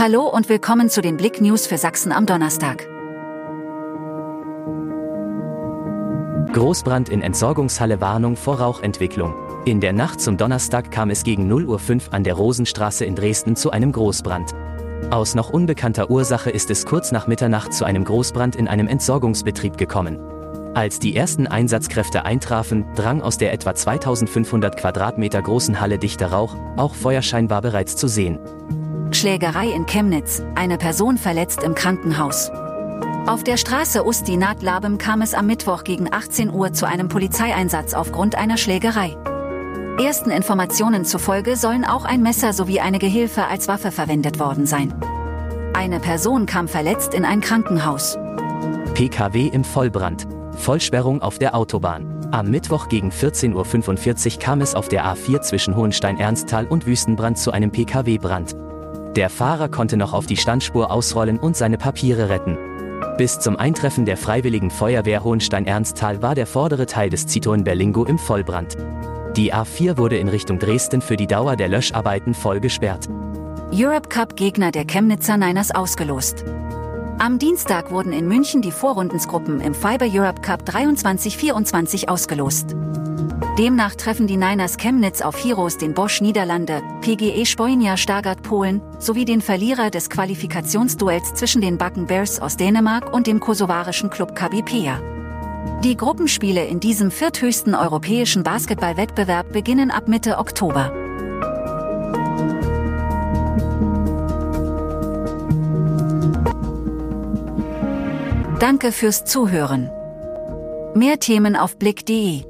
Hallo und willkommen zu den Blick News für Sachsen am Donnerstag. Großbrand in Entsorgungshalle Warnung vor Rauchentwicklung. In der Nacht zum Donnerstag kam es gegen 0.05 Uhr an der Rosenstraße in Dresden zu einem Großbrand. Aus noch unbekannter Ursache ist es kurz nach Mitternacht zu einem Großbrand in einem Entsorgungsbetrieb gekommen. Als die ersten Einsatzkräfte eintrafen, drang aus der etwa 2500 Quadratmeter großen Halle dichter Rauch, auch Feuerschein war bereits zu sehen. Schlägerei in Chemnitz, eine Person verletzt im Krankenhaus. Auf der Straße Ustinat-Labem kam es am Mittwoch gegen 18 Uhr zu einem Polizeieinsatz aufgrund einer Schlägerei. Ersten Informationen zufolge sollen auch ein Messer sowie eine Gehilfe als Waffe verwendet worden sein. Eine Person kam verletzt in ein Krankenhaus. PKW im Vollbrand. Vollsperrung auf der Autobahn. Am Mittwoch gegen 14.45 Uhr kam es auf der A4 zwischen Hohenstein-Ernsthal und Wüstenbrand zu einem PKW-Brand. Der Fahrer konnte noch auf die Standspur ausrollen und seine Papiere retten. Bis zum Eintreffen der Freiwilligen Feuerwehr Hohenstein-Ernsthal war der vordere Teil des Citroën Berlingo im Vollbrand. Die A4 wurde in Richtung Dresden für die Dauer der Löscharbeiten voll gesperrt. Europe Cup Gegner der Chemnitzer Niners ausgelost. Am Dienstag wurden in München die Vorrundensgruppen im Fiber Europe Cup 23-24 ausgelost. Demnach treffen die Niners Chemnitz auf Heroes den Bosch Niederlande, PGE Spoinia Stargard Polen, sowie den Verlierer des Qualifikationsduells zwischen den Backen Bears aus Dänemark und dem kosovarischen Club Kabipea. Die Gruppenspiele in diesem vierthöchsten europäischen Basketballwettbewerb beginnen ab Mitte Oktober. Danke fürs Zuhören. Mehr Themen auf blick.de